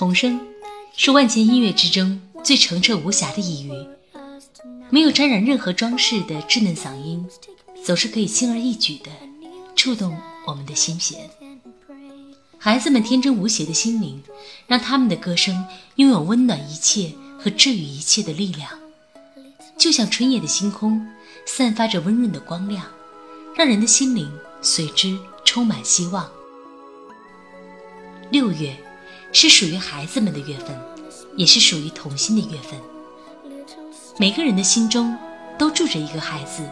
童声是万千音乐之中最澄澈无瑕的一语，没有沾染任何装饰的稚嫩嗓音，总是可以轻而易举地触动我们的心弦。孩子们天真无邪的心灵，让他们的歌声拥有温暖一切和治愈一切的力量，就像春夜的星空，散发着温润的光亮，让人的心灵随之充满希望。六月。是属于孩子们的月份，也是属于童心的月份。每个人的心中都住着一个孩子，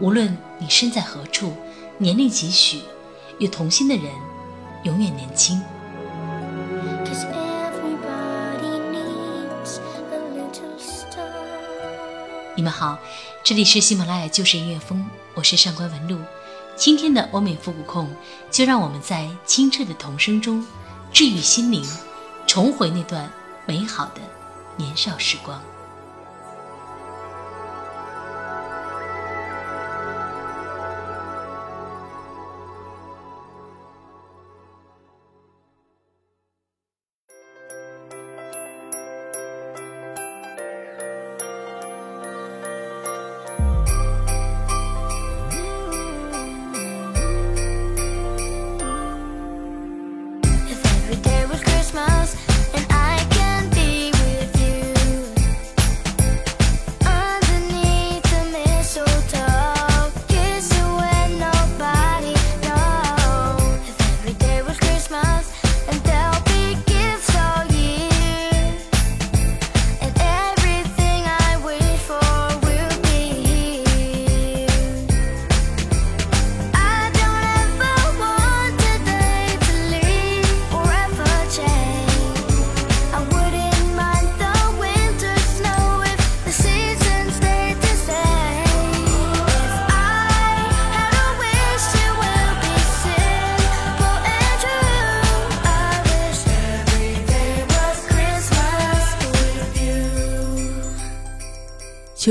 无论你身在何处，年龄几许，有童心的人永远年轻。你们好，这里是喜马拉雅旧时音乐风，我是上官文露。今天的欧美复古控，就让我们在清澈的童声中。治愈心灵，重回那段美好的年少时光。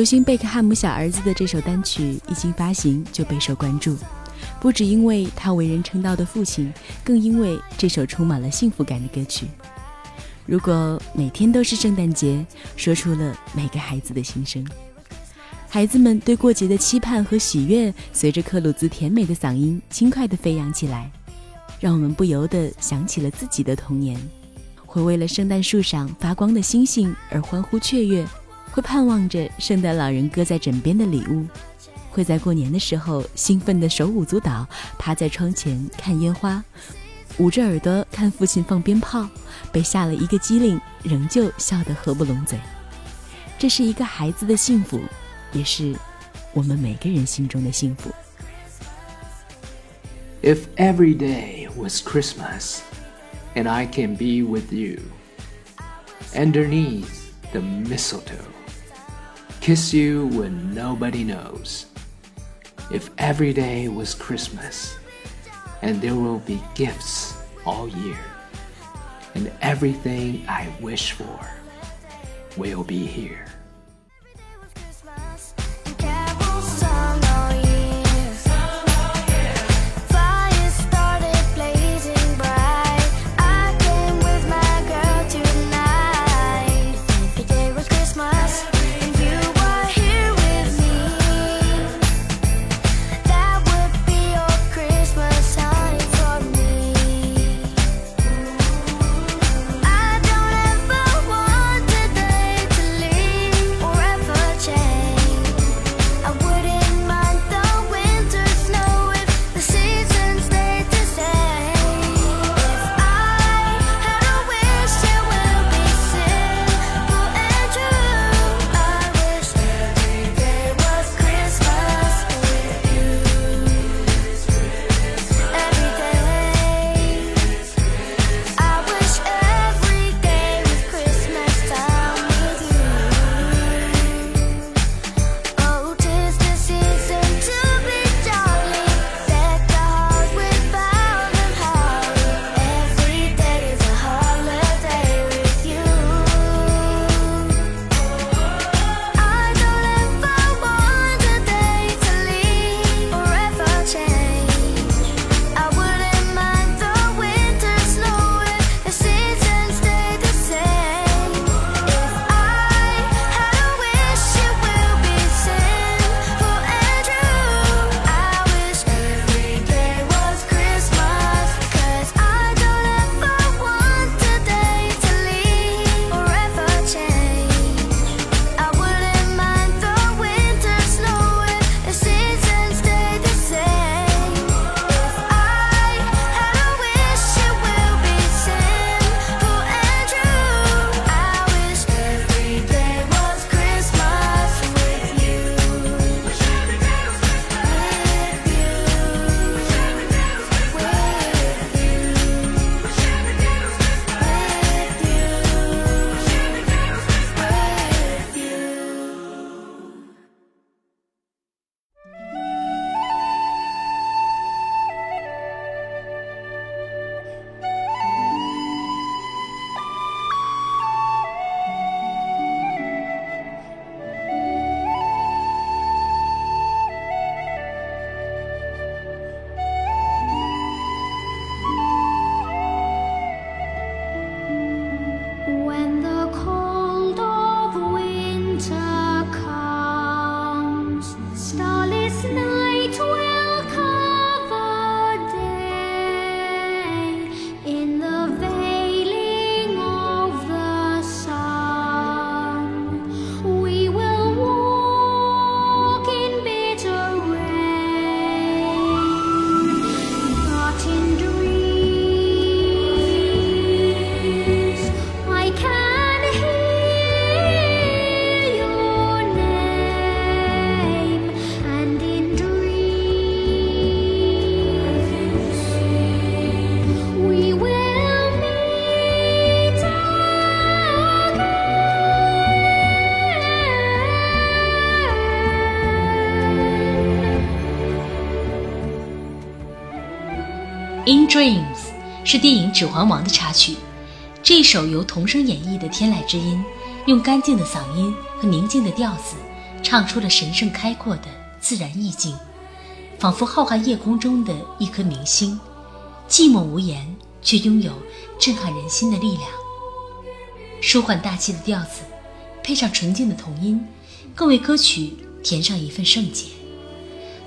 星贝克汉姆小儿子的这首单曲一经发行就备受关注，不只因为他为人称道的父亲，更因为这首充满了幸福感的歌曲。如果每天都是圣诞节，说出了每个孩子的心声。孩子们对过节的期盼和喜悦，随着克鲁兹甜美的嗓音轻快地飞扬起来，让我们不由得想起了自己的童年，会为了圣诞树上发光的星星而欢呼雀跃。会盼望着圣诞老人搁在枕边的礼物，会在过年的时候兴奋的手舞足蹈，趴在窗前看烟花，捂着耳朵看父亲放鞭炮，被吓了一个机灵，仍旧笑得合不拢嘴。这是一个孩子的幸福，也是我们每个人心中的幸福。If every day was Christmas, and I can be with you underneath the mistletoe. Kiss you when nobody knows. If every day was Christmas, and there will be gifts all year, and everything I wish for will be here. Dreams》是电影《指环王》的插曲。这首由童声演绎的天籁之音，用干净的嗓音和宁静的调子，唱出了神圣开阔的自然意境，仿佛浩瀚夜空中的一颗明星，寂寞无言，却拥有震撼人心的力量。舒缓大气的调子，配上纯净的童音，更为歌曲填上一份圣洁。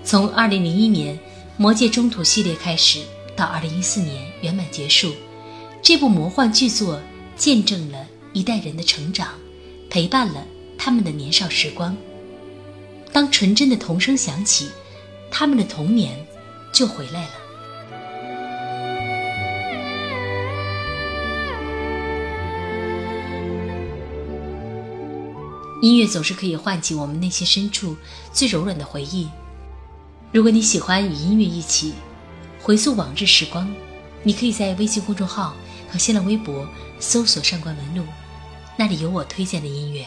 从2001年《魔戒中土》系列开始，到2014年圆满结束。这部魔幻巨作见证了一代人的成长，陪伴了他们的年少时光。当纯真的童声响起，他们的童年就回来了。音乐总是可以唤起我们内心深处最柔软的回忆。如果你喜欢与音乐一起回溯往日时光，你可以在微信公众号。和新浪微博搜索“上官文露”，那里有我推荐的音乐。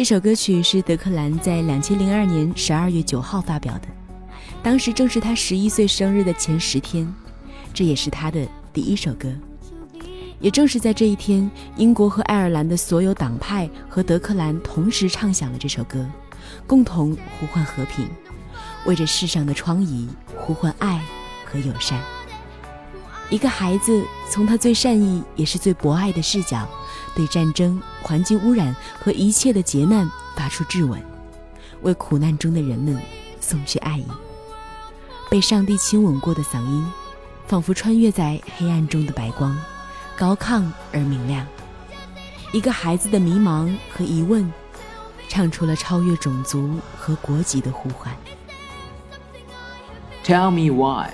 这首歌曲是德克兰在两千零二年十二月九号发表的，当时正是他十一岁生日的前十天，这也是他的第一首歌。也正是在这一天，英国和爱尔兰的所有党派和德克兰同时唱响了这首歌，共同呼唤和平，为这世上的疮痍呼唤爱和友善。一个孩子从他最善意也是最博爱的视角，对战争、环境污染和一切的劫难发出质问，为苦难中的人们送去爱意。被上帝亲吻过的嗓音，仿佛穿越在黑暗中的白光，高亢而明亮。一个孩子的迷茫和疑问，唱出了超越种族和国籍的呼唤。Tell me why.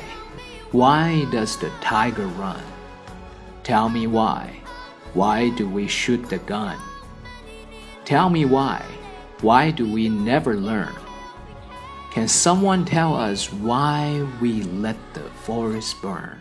Why does the tiger run? Tell me why. Why do we shoot the gun? Tell me why. Why do we never learn? Can someone tell us why we let the forest burn?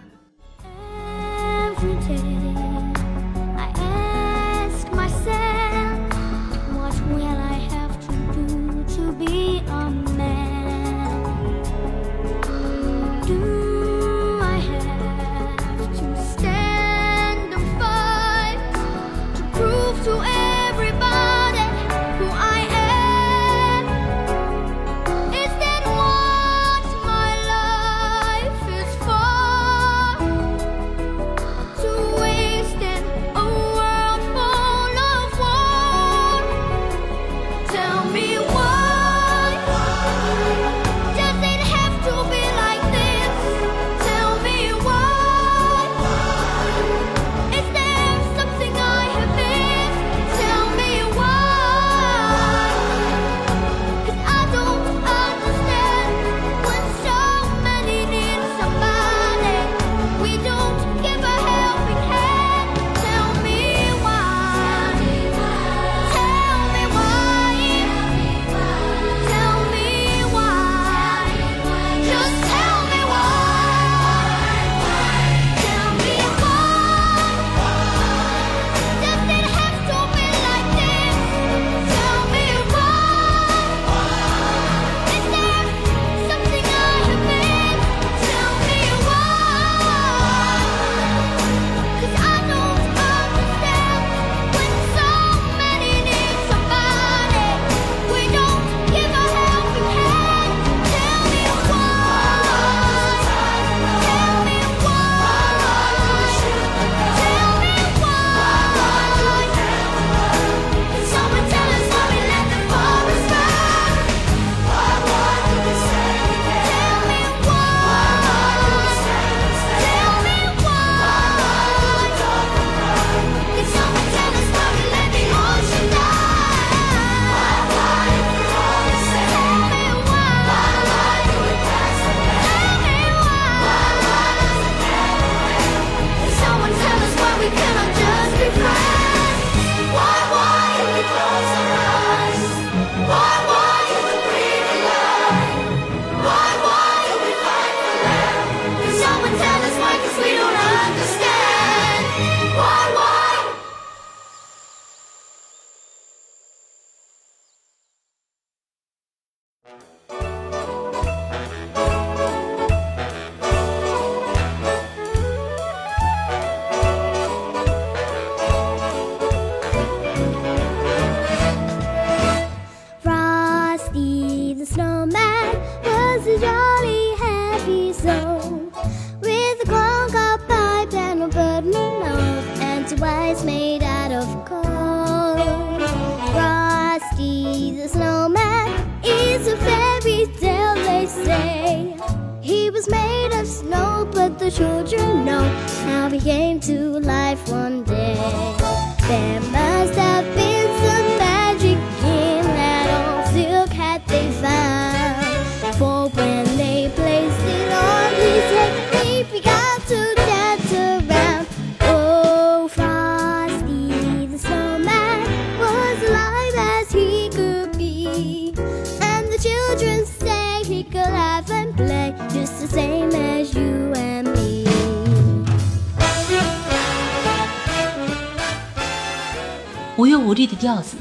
无忧无虑的调子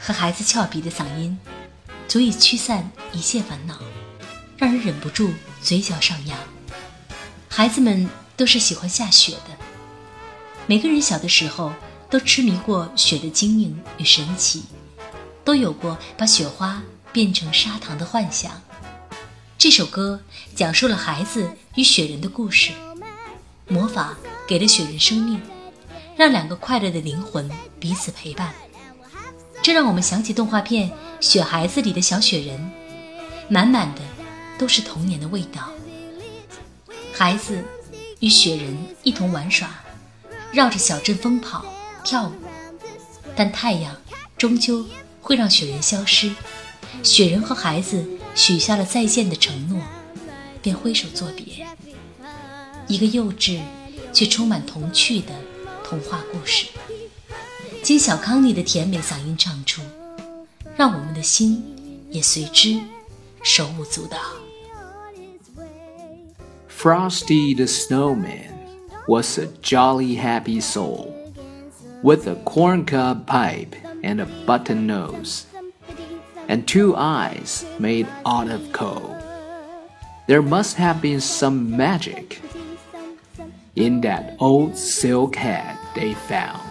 和孩子俏皮的嗓音，足以驱散一切烦恼，让人忍不住嘴角上扬。孩子们都是喜欢下雪的，每个人小的时候都痴迷过雪的晶莹与神奇，都有过把雪花变成砂糖的幻想。这首歌讲述了孩子与雪人的故事，魔法给了雪人生命，让两个快乐的灵魂彼此陪伴。这让我们想起动画片《雪孩子》里的小雪人，满满的都是童年的味道。孩子与雪人一同玩耍，绕着小镇疯跑跳舞，但太阳终究会让雪人消失。雪人和孩子许下了再见的承诺，便挥手作别。一个幼稚却充满童趣的童话故事。金小康妮的甜美嗓音唱出，让我们的心也随之手舞足蹈。Frosty the Snowman was a jolly happy soul with a corncob pipe and a button nose and two eyes made out of coal. There must have been some magic in that old silk hat they found.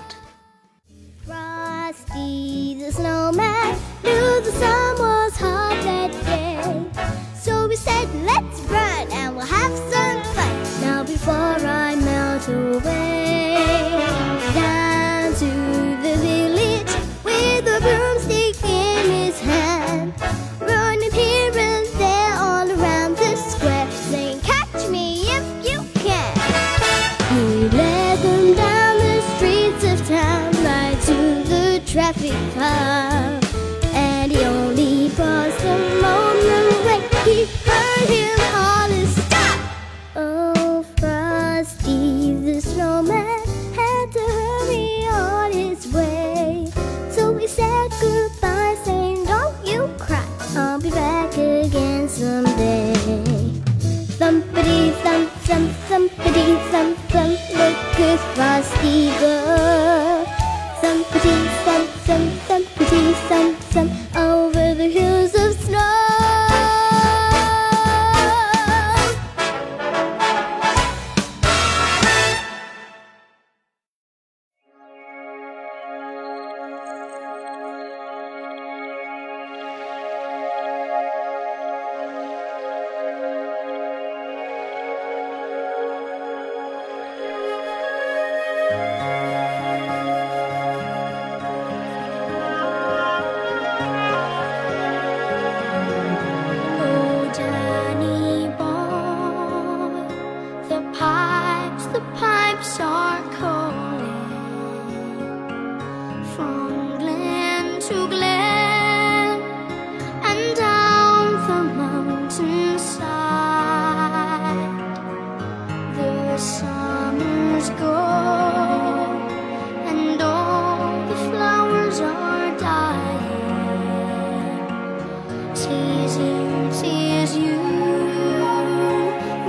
Frosty the snowman knew the sun was hot that day. So we said, let's run and we'll have some fun. Now before I melt away.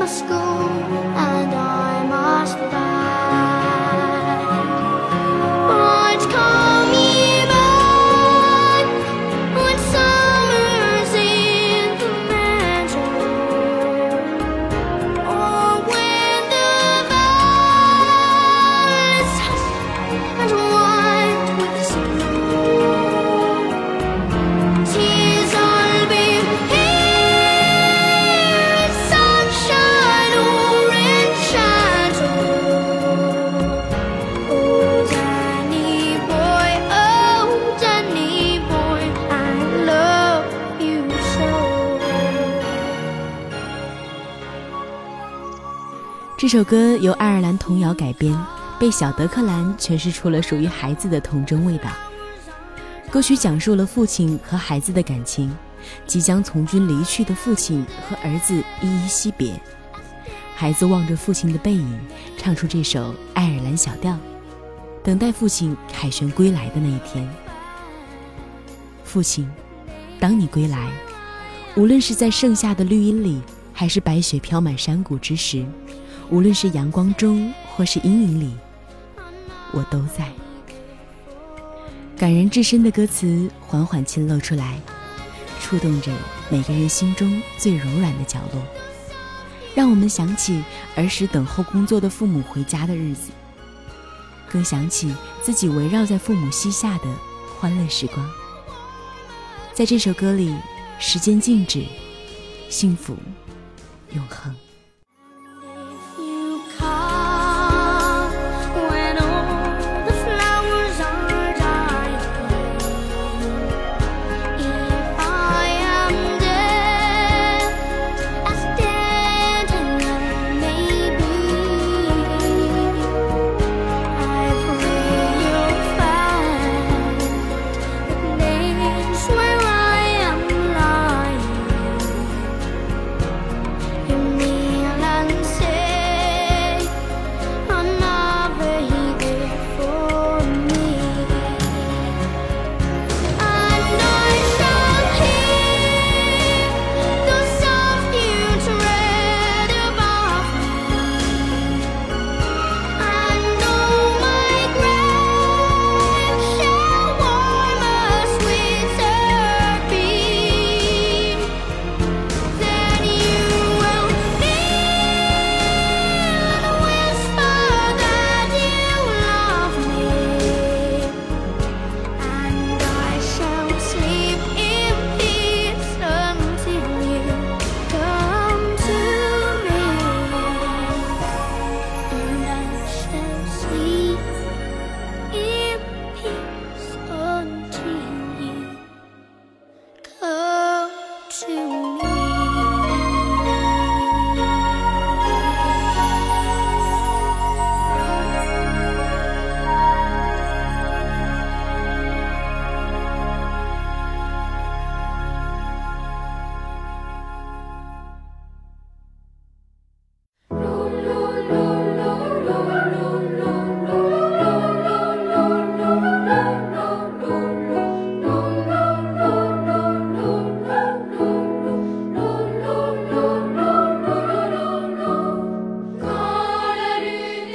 school 这首歌由爱尔兰童谣改编，被小德克兰诠释出了属于孩子的童真味道。歌曲讲述了父亲和孩子的感情，即将从军离去的父亲和儿子依依惜别。孩子望着父亲的背影，唱出这首爱尔兰小调，等待父亲凯旋归来的那一天。父亲，当你归来，无论是在盛夏的绿荫里，还是白雪飘满山谷之时，无论是阳光中或是阴影里，我都在。感人至深的歌词缓缓倾露出来，触动着每个人心中最柔软的角落，让我们想起儿时等候工作的父母回家的日子，更想起自己围绕在父母膝下的欢乐时光。在这首歌里，时间静止，幸福永恒。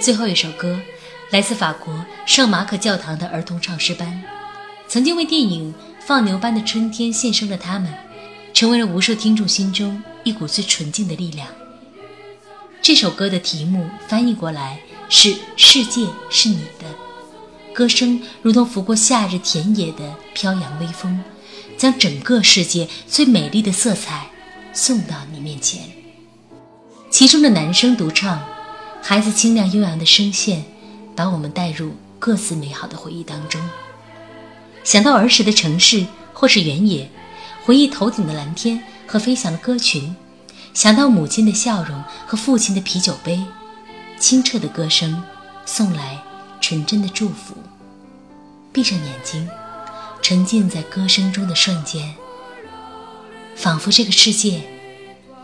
最后一首歌，来自法国圣马可教堂的儿童唱诗班，曾经为电影《放牛班的春天》献声的他们，成为了无数听众心中一股最纯净的力量。这首歌的题目翻译过来是“世界是你的”，歌声如同拂过夏日田野的飘扬微风，将整个世界最美丽的色彩送到你面前。其中的男声独唱。孩子清亮悠扬的声线，把我们带入各自美好的回忆当中。想到儿时的城市或是原野，回忆头顶的蓝天和飞翔的歌群；想到母亲的笑容和父亲的啤酒杯，清澈的歌声送来纯真的祝福。闭上眼睛，沉浸在歌声中的瞬间，仿佛这个世界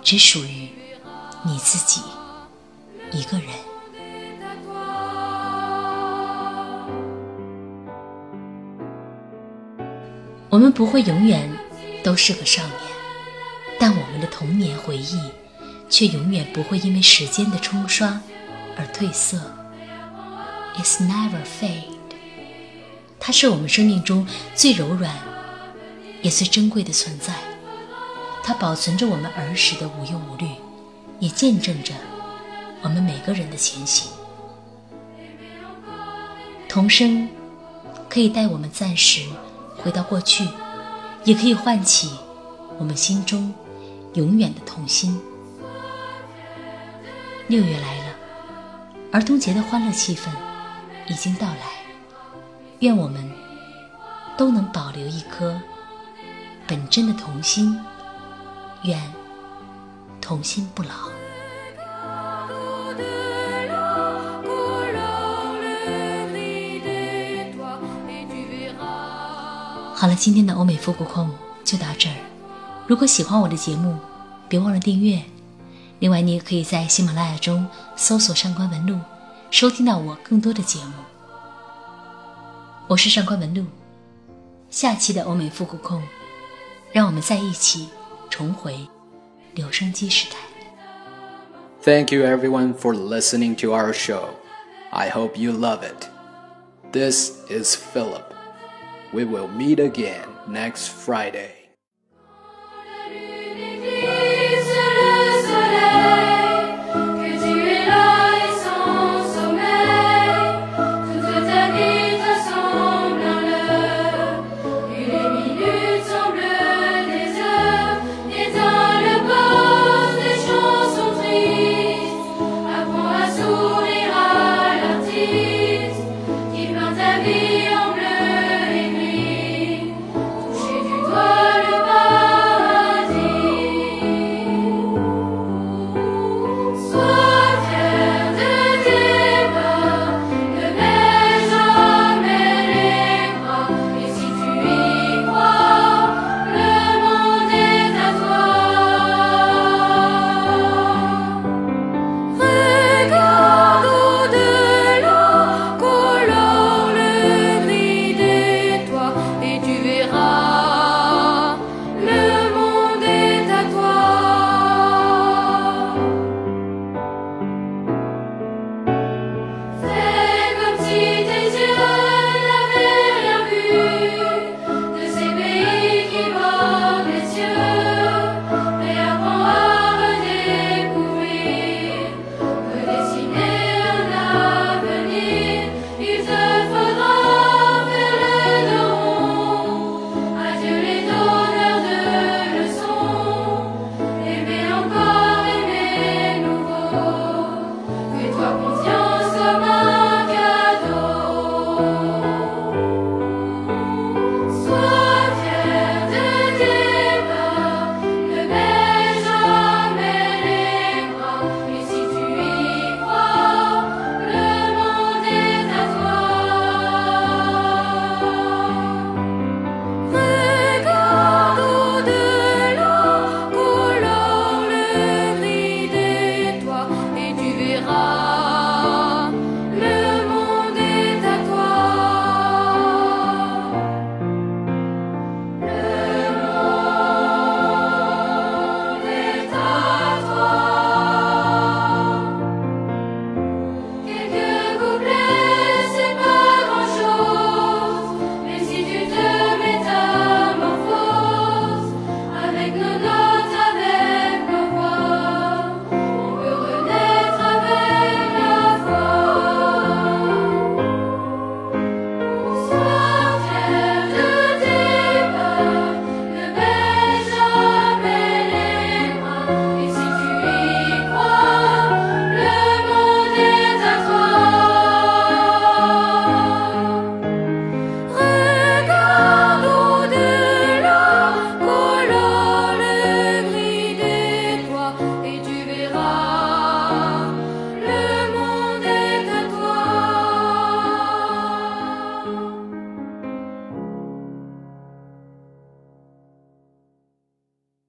只属于你自己。一个人，我们不会永远都是个少年，但我们的童年回忆却永远不会因为时间的冲刷而褪色。It's never fade。它是我们生命中最柔软也最珍贵的存在，它保存着我们儿时的无忧无虑，也见证着。我们每个人的前行，童声可以带我们暂时回到过去，也可以唤起我们心中永远的童心。六月来了，儿童节的欢乐气氛已经到来，愿我们都能保留一颗本真的童心，愿童心不老。好了，今天的欧美复古控就到这儿。如果喜欢我的节目，别忘了订阅。另外，你也可以在喜马拉雅中搜索“上官文露”，收听到我更多的节目。我是上官文露，下期的欧美复古控，让我们在一起重回留声机时代。Thank you everyone for listening to our show. I hope you love it. This is Philip. We will meet again next Friday.